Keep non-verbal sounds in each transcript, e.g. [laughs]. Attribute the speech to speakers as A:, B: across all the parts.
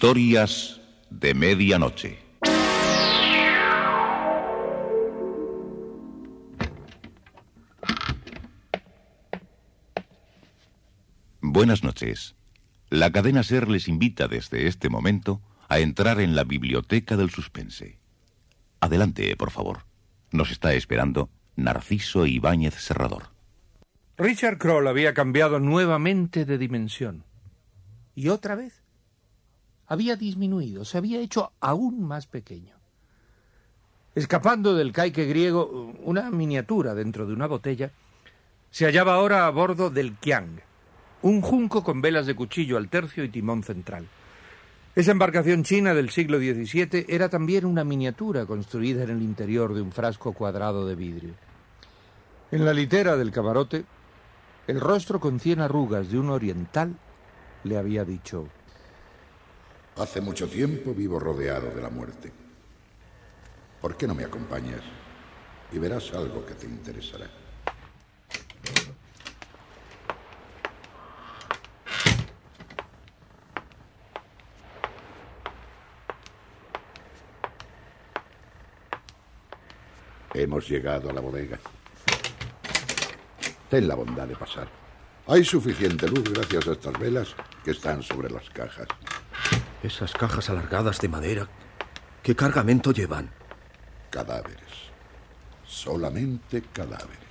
A: Historias de medianoche. Buenas noches. La cadena Ser les invita desde este momento a entrar en la biblioteca del suspense. Adelante, por favor. Nos está esperando Narciso Ibáñez Serrador.
B: Richard Kroll había cambiado nuevamente de dimensión. Y otra vez había disminuido, se había hecho aún más pequeño. Escapando del caique griego, una miniatura dentro de una botella, se hallaba ahora a bordo del Kiang, un junco con velas de cuchillo al tercio y timón central. Esa embarcación china del siglo XVII era también una miniatura construida en el interior de un frasco cuadrado de vidrio. En la litera del camarote, el rostro con cien arrugas de un oriental le había dicho
C: Hace mucho tiempo vivo rodeado de la muerte. ¿Por qué no me acompañas? Y verás algo que te interesará. Hemos llegado a la bodega. Ten la bondad de pasar. Hay suficiente luz gracias a estas velas que están sobre las cajas.
D: Esas cajas alargadas de madera, ¿qué cargamento llevan?
C: Cadáveres. Solamente cadáveres.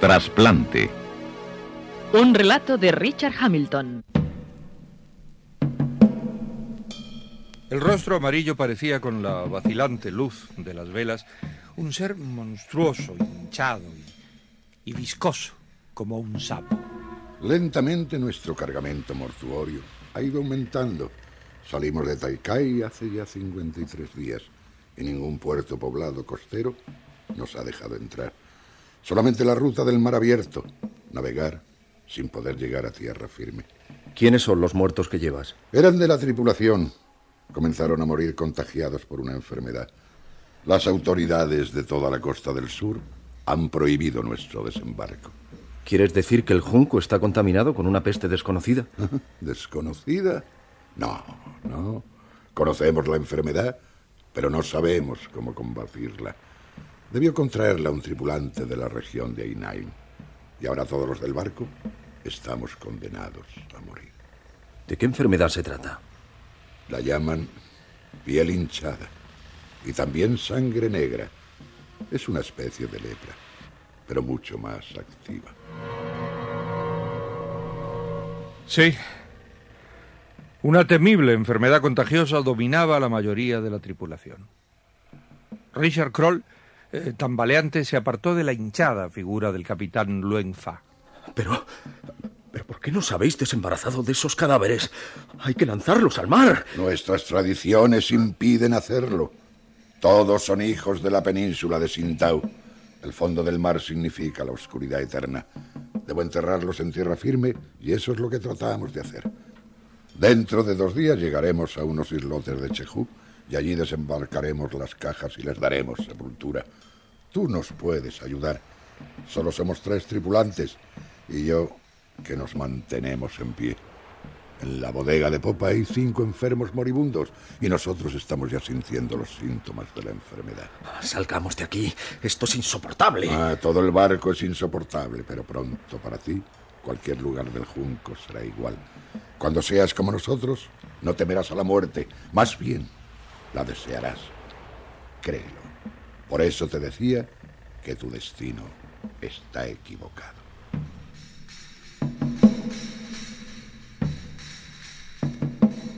A: Trasplante.
E: Un relato de Richard Hamilton.
B: El rostro amarillo parecía con la vacilante luz de las velas un ser monstruoso, hinchado y, y viscoso, como un sapo.
C: Lentamente nuestro cargamento mortuorio ha ido aumentando. Salimos de Taikai hace ya 53 días y ningún puerto poblado costero nos ha dejado entrar. Solamente la ruta del mar abierto, navegar sin poder llegar a tierra firme.
D: ¿Quiénes son los muertos que llevas?
C: Eran de la tripulación. Comenzaron a morir contagiados por una enfermedad. Las autoridades de toda la costa del sur han prohibido nuestro desembarco.
D: ¿Quieres decir que el junco está contaminado con una peste desconocida? [laughs]
C: ¿Desconocida? No, no. Conocemos la enfermedad, pero no sabemos cómo combatirla. Debió contraerla un tripulante de la región de Ainain. Y ahora todos los del barco estamos condenados a morir.
D: ¿De qué enfermedad se trata?
C: La llaman piel hinchada y también sangre negra. Es una especie de lepra, pero mucho más activa.
B: Sí. Una temible enfermedad contagiosa dominaba a la mayoría de la tripulación. Richard Kroll, eh, tambaleante, se apartó de la hinchada figura del capitán Luen Fa.
D: Pero. ¿Pero por qué nos habéis desembarazado de esos cadáveres? Hay que lanzarlos al mar.
C: Nuestras tradiciones impiden hacerlo. Todos son hijos de la península de Sintau. El fondo del mar significa la oscuridad eterna. Debo enterrarlos en tierra firme y eso es lo que tratamos de hacer. Dentro de dos días llegaremos a unos islotes de Chejú y allí desembarcaremos las cajas y les daremos sepultura. Tú nos puedes ayudar. Solo somos tres tripulantes y yo que nos mantenemos en pie. En la bodega de popa hay cinco enfermos moribundos y nosotros estamos ya sintiendo los síntomas de la enfermedad.
D: Salgamos de aquí. Esto es insoportable.
C: Ah, todo el barco es insoportable, pero pronto para ti cualquier lugar del junco será igual. Cuando seas como nosotros, no temerás a la muerte, más bien la desearás. Créelo. Por eso te decía que tu destino está equivocado.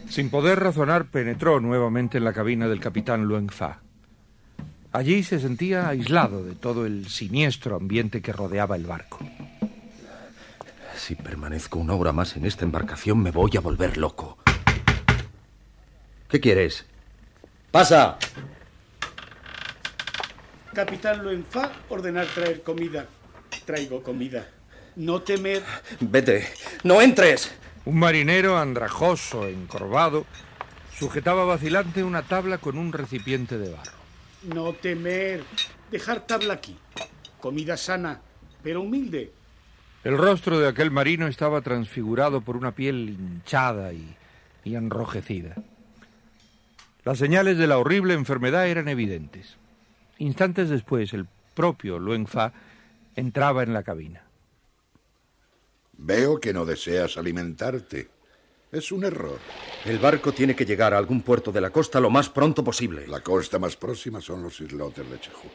B: Sin poder razonar, penetró nuevamente en la cabina del capitán Luen Fa. Allí se sentía aislado de todo el siniestro ambiente que rodeaba el barco.
D: Si permanezco una hora más en esta embarcación me voy a volver loco. ¿Qué quieres? ¡Pasa!
F: Capitán Loenfa, ordenar traer comida. Traigo comida. No temer.
D: Vete. ¡No entres!
B: Un marinero andrajoso, encorvado, sujetaba vacilante una tabla con un recipiente de barro.
F: No temer. Dejar tabla aquí. Comida sana, pero humilde.
B: El rostro de aquel marino estaba transfigurado por una piel hinchada y, y enrojecida. Las señales de la horrible enfermedad eran evidentes. Instantes después, el propio Luen Fa entraba en la cabina.
C: Veo que no deseas alimentarte. Es un error.
D: El barco tiene que llegar a algún puerto de la costa lo más pronto posible.
C: La costa más próxima son los islotes de Cheju.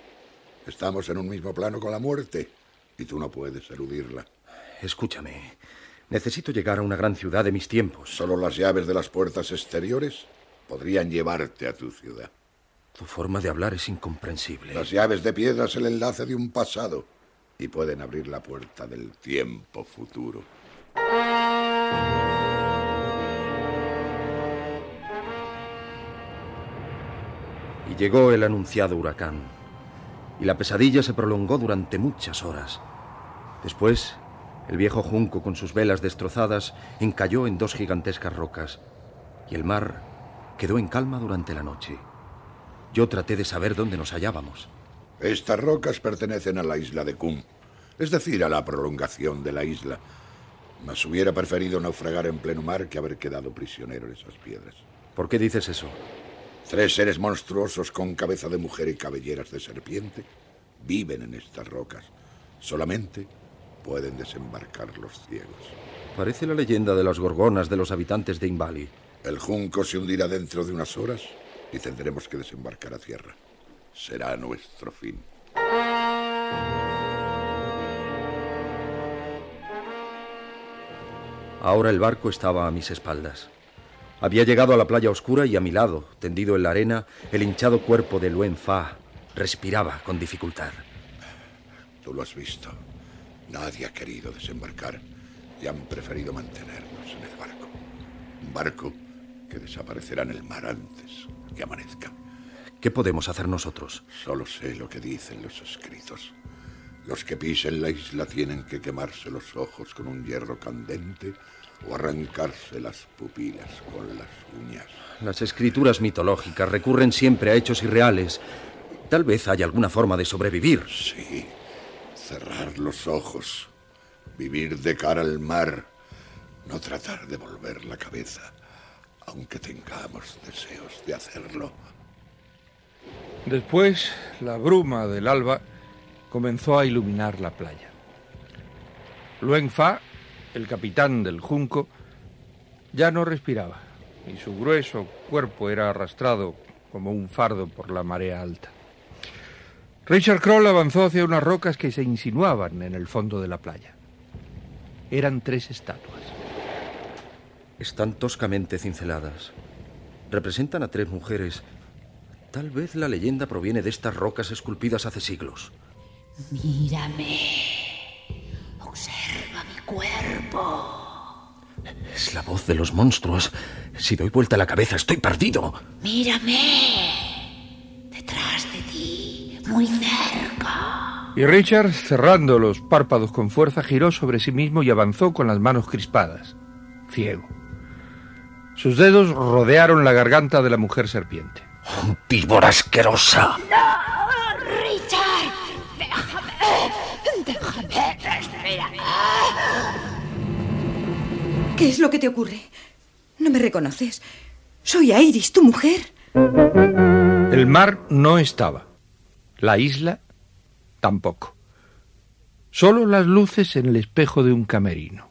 C: Estamos en un mismo plano con la muerte y tú no puedes eludirla.
D: Escúchame. Necesito llegar a una gran ciudad de mis tiempos.
C: Solo las llaves de las puertas exteriores podrían llevarte a tu ciudad.
D: Tu forma de hablar es incomprensible.
C: Las llaves de piedra es el enlace de un pasado y pueden abrir la puerta del tiempo futuro.
D: Y llegó el anunciado huracán. Y la pesadilla se prolongó durante muchas horas. Después, el viejo junco con sus velas destrozadas encalló en dos gigantescas rocas. Y el mar quedó en calma durante la noche. Yo traté de saber dónde nos hallábamos.
C: Estas rocas pertenecen a la isla de Kum, es decir, a la prolongación de la isla. Mas hubiera preferido naufragar en pleno mar que haber quedado prisionero en esas piedras.
D: ¿Por qué dices eso?
C: Tres seres monstruosos con cabeza de mujer y cabelleras de serpiente viven en estas rocas. Solamente pueden desembarcar los ciegos.
D: Parece la leyenda de las gorgonas de los habitantes de Invali.
C: El junco se hundirá dentro de unas horas y tendremos que desembarcar a tierra. Será nuestro fin.
D: Ahora el barco estaba a mis espaldas. Había llegado a la playa oscura y a mi lado, tendido en la arena, el hinchado cuerpo de Luen Fa respiraba con dificultad.
C: Tú lo has visto. Nadie ha querido desembarcar y han preferido mantenernos en el barco. Un barco que desaparecerá en el mar antes que amanezca.
D: ¿Qué podemos hacer nosotros?
C: Solo sé lo que dicen los escritos. Los que pisen la isla tienen que quemarse los ojos con un hierro candente o arrancarse las pupilas con las uñas.
D: Las escrituras mitológicas recurren siempre a hechos irreales. Tal vez haya alguna forma de sobrevivir.
C: Sí, cerrar los ojos, vivir de cara al mar, no tratar de volver la cabeza, aunque tengamos deseos de hacerlo.
B: Después, la bruma del alba comenzó a iluminar la playa. Luen Fa, el capitán del junco, ya no respiraba y su grueso cuerpo era arrastrado como un fardo por la marea alta. Richard Kroll avanzó hacia unas rocas que se insinuaban en el fondo de la playa. Eran tres estatuas.
D: Están toscamente cinceladas. Representan a tres mujeres. Tal vez la leyenda proviene de estas rocas esculpidas hace siglos.
G: Mírame. Observa mi cuerpo.
D: Es la voz de los monstruos. Si doy vuelta la cabeza, estoy perdido.
G: Mírame. Detrás de ti, muy cerca.
B: Y Richard, cerrando los párpados con fuerza, giró sobre sí mismo y avanzó con las manos crispadas, ciego. Sus dedos rodearon la garganta de la mujer serpiente.
D: ¡Oh, ¡Víbora asquerosa!
G: ¡No, Richard! ¡Déjame! ¡Déjame!
H: ¿Qué es lo que te ocurre? No me reconoces. Soy Iris, tu mujer.
B: El mar no estaba. La isla tampoco. Solo las luces en el espejo de un camerino.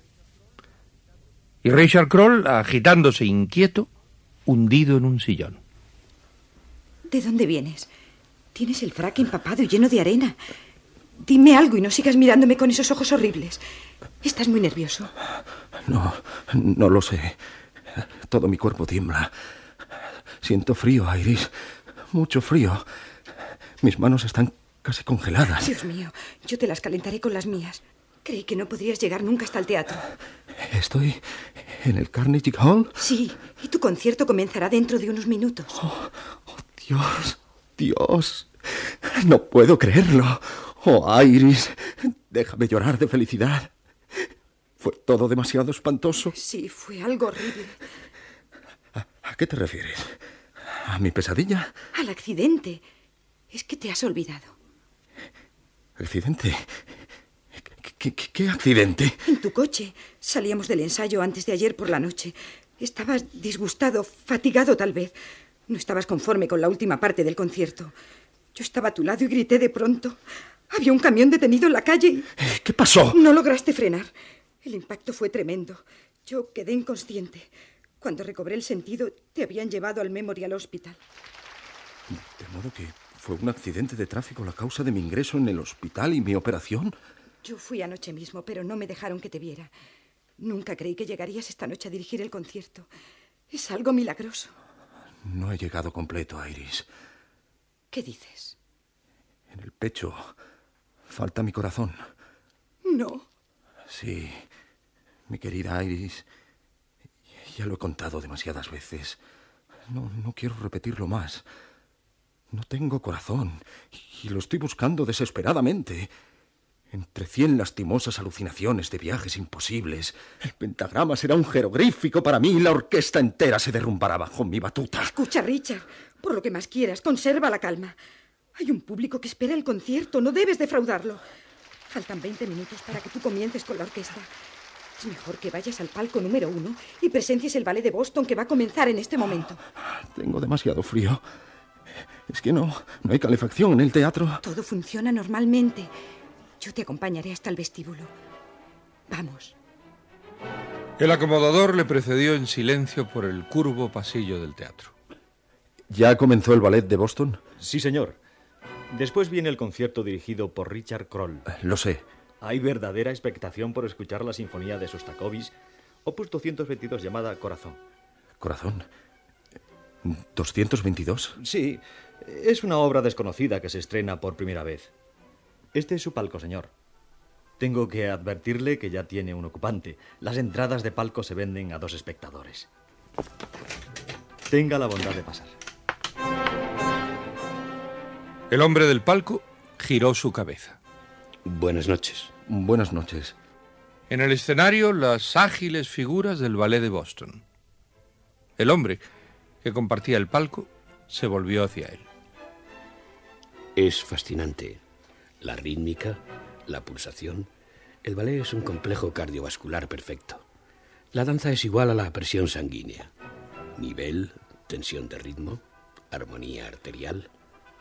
B: Y Richard Kroll, agitándose inquieto, hundido en un sillón.
H: ¿De dónde vienes? Tienes el frac empapado y lleno de arena. Dime algo y no sigas mirándome con esos ojos horribles. Estás muy nervioso.
D: No, no lo sé. Todo mi cuerpo tiembla. Siento frío, Iris. Mucho frío. Mis manos están casi congeladas.
H: Dios mío, yo te las calentaré con las mías. Creí que no podrías llegar nunca hasta el teatro.
D: Estoy en el Carnegie Hall.
H: Sí, y tu concierto comenzará dentro de unos minutos.
D: Oh, oh, Dios, Dios. No puedo creerlo. Oh, Iris, déjame llorar de felicidad. ¿Fue todo demasiado espantoso?
H: Sí, fue algo horrible.
D: ¿A, a qué te refieres? ¿A mi pesadilla?
H: Al accidente. Es que te has olvidado.
D: ¿Accidente? ¿Qué, qué, qué accidente?
H: En tu coche. Salíamos del ensayo antes de ayer por la noche. Estabas disgustado, fatigado tal vez. No estabas conforme con la última parte del concierto. Yo estaba a tu lado y grité de pronto. Había un camión detenido en la calle y...
D: ¿Qué pasó?
H: No lograste frenar. El impacto fue tremendo. Yo quedé inconsciente. Cuando recobré el sentido, te habían llevado al Memorial Hospital.
D: De modo que fue un accidente de tráfico la causa de mi ingreso en el hospital y mi operación.
H: Yo fui anoche mismo, pero no me dejaron que te viera. Nunca creí que llegarías esta noche a dirigir el concierto. Es algo milagroso.
D: No he llegado completo, Iris.
H: ¿Qué dices?
D: En el pecho falta mi corazón.
H: No.
D: Sí, mi querida Iris. Ya lo he contado demasiadas veces. No, no quiero repetirlo más. No tengo corazón y lo estoy buscando desesperadamente. Entre cien lastimosas alucinaciones de viajes imposibles, el pentagrama será un jeroglífico para mí y la orquesta entera se derrumbará bajo mi batuta.
H: Escucha, Richard, por lo que más quieras, conserva la calma. Hay un público que espera el concierto, no debes defraudarlo. Faltan 20 minutos para que tú comiences con la orquesta. Es mejor que vayas al palco número uno y presencies el ballet de Boston que va a comenzar en este momento.
D: Tengo demasiado frío. Es que no, no hay calefacción en el teatro.
H: Todo funciona normalmente. Yo te acompañaré hasta el vestíbulo. Vamos.
B: El acomodador le precedió en silencio por el curvo pasillo del teatro.
D: ¿Ya comenzó el ballet de Boston?
I: Sí, señor. Después viene el concierto dirigido por Richard Kroll.
D: Lo sé.
I: Hay verdadera expectación por escuchar la sinfonía de Sostakovich, opus 222 llamada Corazón.
D: ¿Corazón? ¿222?
I: Sí, es una obra desconocida que se estrena por primera vez. Este es su palco, señor. Tengo que advertirle que ya tiene un ocupante. Las entradas de palco se venden a dos espectadores. Tenga la bondad de pasar.
B: El hombre del palco giró su cabeza.
J: Buenas noches.
D: Buenas noches.
B: En el escenario, las ágiles figuras del ballet de Boston. El hombre, que compartía el palco, se volvió hacia él.
J: Es fascinante. La rítmica, la pulsación. El ballet es un complejo cardiovascular perfecto. La danza es igual a la presión sanguínea. Nivel, tensión de ritmo, armonía arterial.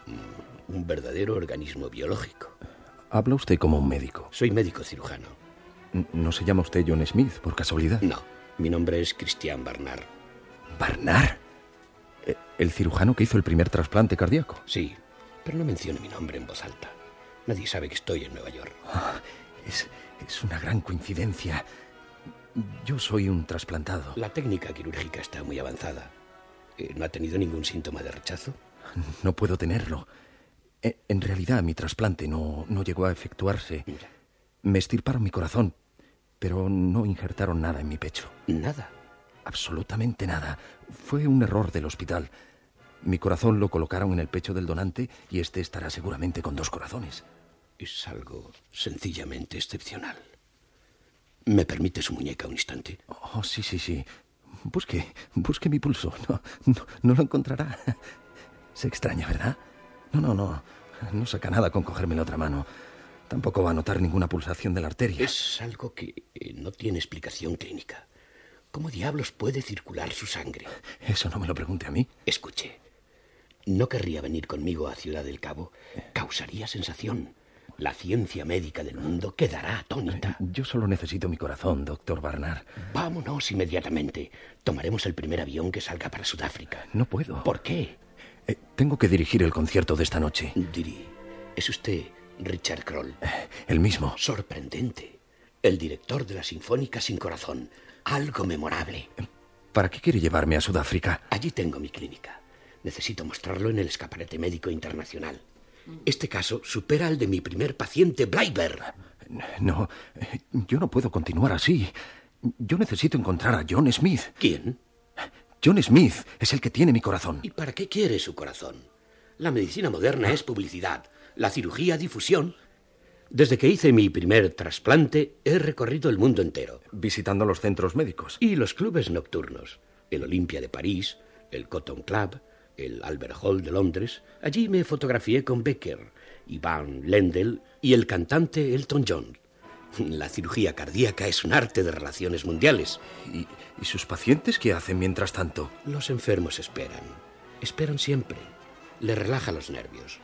J: Mm, un verdadero organismo biológico.
D: Habla usted como un médico.
J: Soy médico cirujano.
D: ¿No se llama usted John Smith, por casualidad?
J: No, mi nombre es Christian Barnard.
D: ¿Barnard? Eh, ¿El cirujano que hizo el primer trasplante cardíaco?
J: Sí, pero no mencione mi nombre en voz alta. Nadie sabe que estoy en Nueva York.
D: Oh, es, es una gran coincidencia. Yo soy un trasplantado.
J: La técnica quirúrgica está muy avanzada. Eh, ¿No ha tenido ningún síntoma de rechazo? [laughs]
D: No puedo tenerlo. Eh, En realidad, mi trasplante no, no llegó a efectuarse. Me estirparon mi corazón, pero no injertaron nada en mi pecho.
J: ¿Nada?
D: Absolutamente nada. Fue un error del hospital. Mi corazón lo colocaron en el pecho del donante y este estará seguramente con dos corazones.
J: Es algo sencillamente excepcional. ¿Me permite su muñeca un instante?
D: Oh, sí, sí, sí. Busque, busque mi pulso. No, no, no lo encontrará. Se extraña, ¿verdad? No, no, no. No saca nada con cogerme la otra mano. Tampoco va a notar ninguna pulsación de la arteria.
J: Es algo que eh, no tiene explicación clínica. ¿Cómo diablos puede circular su sangre?
D: Eso no me lo pregunte a mí.
J: Escuche. No querría venir conmigo a Ciudad del Cabo. Causaría sensación. La ciencia médica del mundo quedará atónita.
D: Yo solo necesito mi corazón, doctor Barnard.
J: Vámonos inmediatamente. Tomaremos el primer avión que salga para Sudáfrica.
D: No puedo.
J: ¿Por qué?
D: Eh, tengo que dirigir el concierto de esta noche.
J: Diri, es usted Richard Kroll.
D: El mismo.
J: Sorprendente. El director de la Sinfónica sin Corazón. Algo memorable.
D: ¿Para qué quiere llevarme a Sudáfrica?
J: Allí tengo mi clínica. Necesito mostrarlo en el escaparate médico internacional. Este caso supera al de mi primer paciente, Bleiber.
D: No, yo no puedo continuar así. Yo necesito encontrar a John Smith.
J: ¿Quién?
D: John Smith es el que tiene mi corazón.
J: ¿Y para qué quiere su corazón? La medicina moderna es publicidad, la cirugía difusión. Desde que hice mi primer trasplante he recorrido el mundo entero.
D: Visitando los centros médicos.
J: Y los clubes nocturnos. El Olympia de París, el Cotton Club, el Albert Hall de Londres. Allí me fotografié con Becker, Ivan Lendl y el cantante Elton John. La cirugía cardíaca es un arte de relaciones mundiales.
D: ¿Y, ¿Y, sus pacientes qué hacen mientras tanto?
J: Los enfermos esperan. Esperan siempre. Le relaja los nervios.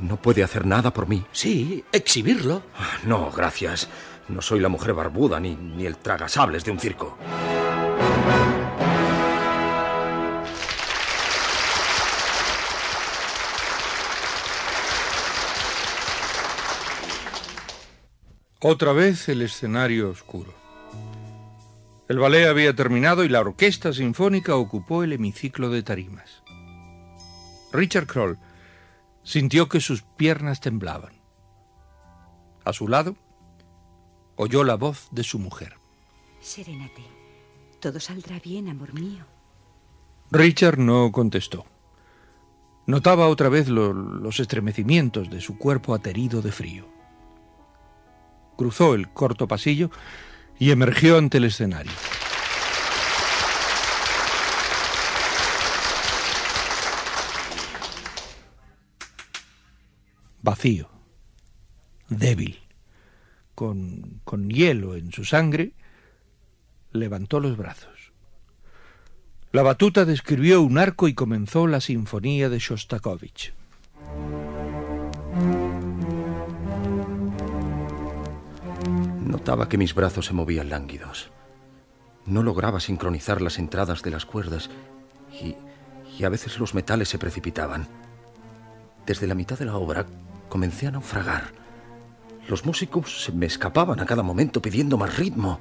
D: ¿No puede hacer nada por mí?
J: Sí, exhibirlo.
D: No, gracias. No soy la mujer barbuda ni, ni el tragasables de un circo.
B: Otra vez el escenario oscuro. El ballet había terminado y la orquesta sinfónica ocupó el hemiciclo de tarimas. Richard Kroll sintió que sus piernas temblaban. A su lado, oyó la voz de su mujer.
H: Serénate. Todo saldrá bien, amor mío.
B: Richard no contestó. Notaba otra vez lo, los estremecimientos de su cuerpo aterido de frío. Cruzó el corto pasillo y emergió ante el escenario. Vacío, débil, con, con hielo en su sangre, levantó los brazos. La batuta describió un arco y comenzó la sinfonía de Shostakovich.
D: Notaba que mis brazos se movían lánguidos. No lograba sincronizar las entradas de las cuerdas y, y, a veces los metales se precipitaban. Desde la mitad de la obra comencé a naufragar. Los músicos se me escapaban a cada momento pidiendo más ritmo.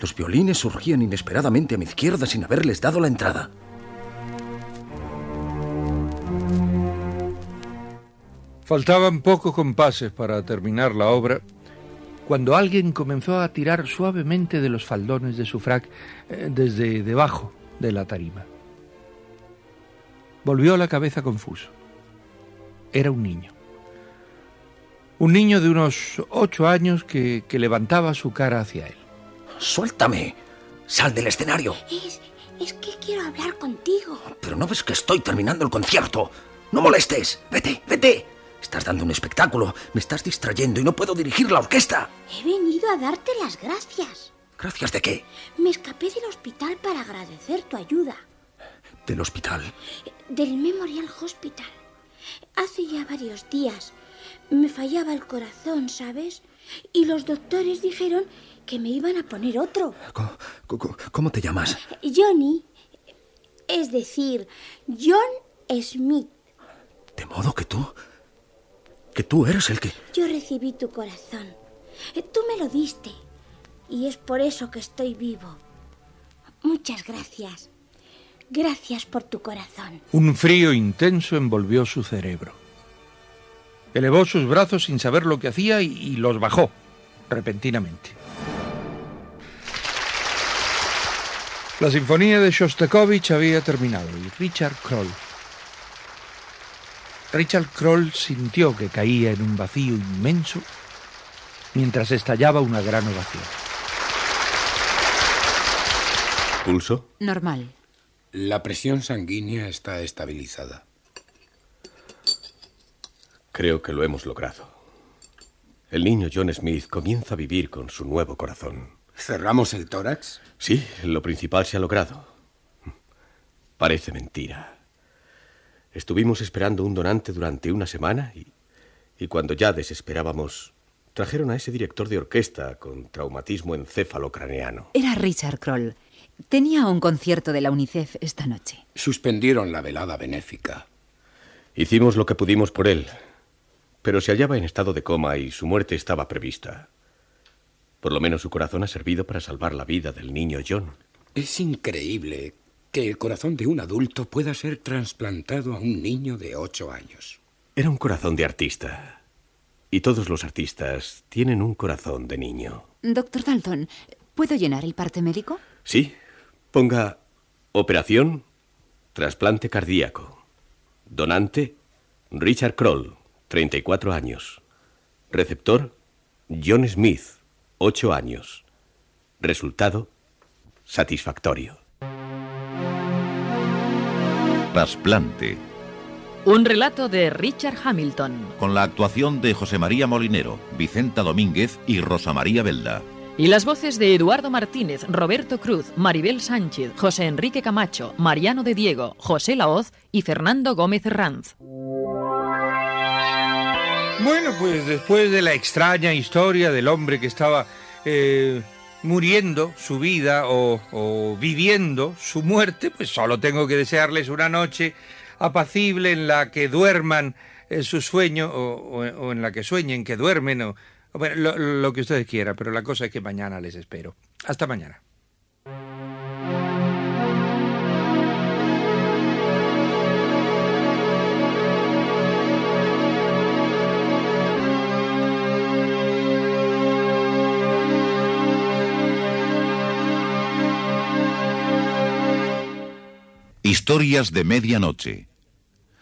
D: Los violines surgían inesperadamente a mi izquierda sin haberles dado la entrada.
B: Faltaban pocos compases para terminar la obra cuando alguien comenzó a tirar suavemente de los faldones de su frac eh, desde debajo de la tarima. Volvió la cabeza confuso. Era un niño. Un niño de unos ocho años que, que levantaba su cara hacia él.
D: ¡Suéltame! ¡Sal del escenario!
G: Es, es que quiero hablar contigo.
D: Pero no ves que estoy terminando el concierto. No molestes. Vete, vete. Estás dando un espectáculo, me estás distrayendo y no puedo dirigir la orquesta.
G: He venido a darte las gracias.
D: ¿Gracias de qué?
G: Me escapé del hospital para agradecer tu ayuda.
D: ¿Del hospital?
G: Del Memorial Hospital. Hace ya varios días me fallaba el corazón, ¿sabes? Y los doctores dijeron que me iban a poner otro.
D: ¿Cómo, te llamas?
G: Johnny. Es decir, John Smith.
D: ¿De modo que tú que tú eres el que...
G: Yo recibí tu corazón. Tú me lo diste. Y es por eso que estoy vivo. Muchas gracias. Gracias por tu corazón.
B: Un frío intenso envolvió su cerebro. Elevó sus brazos sin saber lo que hacía y, y los bajó repentinamente. La sinfonía de Shostakovich había terminado y Richard Kroll Richard Kroll sintió que caía en un vacío inmenso mientras estallaba una gran ovación.
J: ¿Pulso?
K: Normal.
L: La presión sanguínea está estabilizada.
J: Creo que lo hemos logrado. El niño John Smith comienza a vivir con su nuevo corazón.
L: ¿Cerramos el tórax?
J: Sí, lo principal se ha logrado. Parece mentira. Estuvimos esperando un donante durante una semana y, y cuando ya desesperábamos, trajeron a ese director de orquesta con traumatismo encéfalo-craneano.
K: Era Richard Kroll. Tenía un concierto de la UNICEF esta noche.
L: Suspendieron la velada benéfica.
J: Hicimos lo que pudimos por él, pero se hallaba en estado de coma y su muerte estaba prevista. Por lo menos su corazón ha servido para salvar la vida del niño John.
L: Es increíble que el corazón de un adulto pueda ser trasplantado a un niño de ocho años.
J: Era un corazón de artista. Y todos los artistas tienen un corazón de niño.
K: Doctor Dalton, ¿puedo llenar el parte médico?
J: Sí. Ponga operación, trasplante cardíaco. Donante, Richard Kroll, 34 años. Receptor, John Smith, 8 años. Resultado, satisfactorio.
A: Trasplante,
M: Un relato de Richard Hamilton.
A: con la actuación de José María Molinero, Vicenta Domínguez y Rosa María Belda.
M: Y las voces de Eduardo Martínez, Roberto Cruz, Maribel Sánchez, José Enrique Camacho, Mariano de Diego, José Laoz y Fernando Gómez Ranz.
B: Bueno, pues después de la extraña historia del hombre que estaba eh, muriendo su vida o, o viviendo su muerte, pues solo tengo que desearles una noche apacible en la que duerman eh, su sueño o, o- o en la que sueñen que duermen o, o bueno, lo, lo que ustedes quieran, pero la cosa es que mañana les espero. Hasta mañana.
A: Historias de medianoche.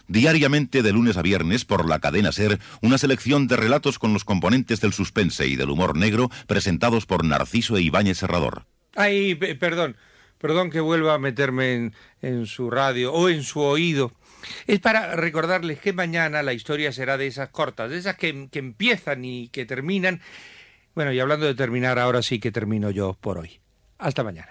A: Diariamente de lunes a viernes por la cadena Ser, una selección de relatos con los componentes del suspense y del humor negro presentados por Narciso e Ibáñez Serrador.
B: Ay, pe- perdón, perdón que vuelva a meterme en, en su radio o en su oído. Es para recordarles que mañana la historia será de esas cortas, de esas que, que empiezan y que terminan. Bueno, y hablando de terminar, ahora sí que termino yo por hoy. Hasta mañana.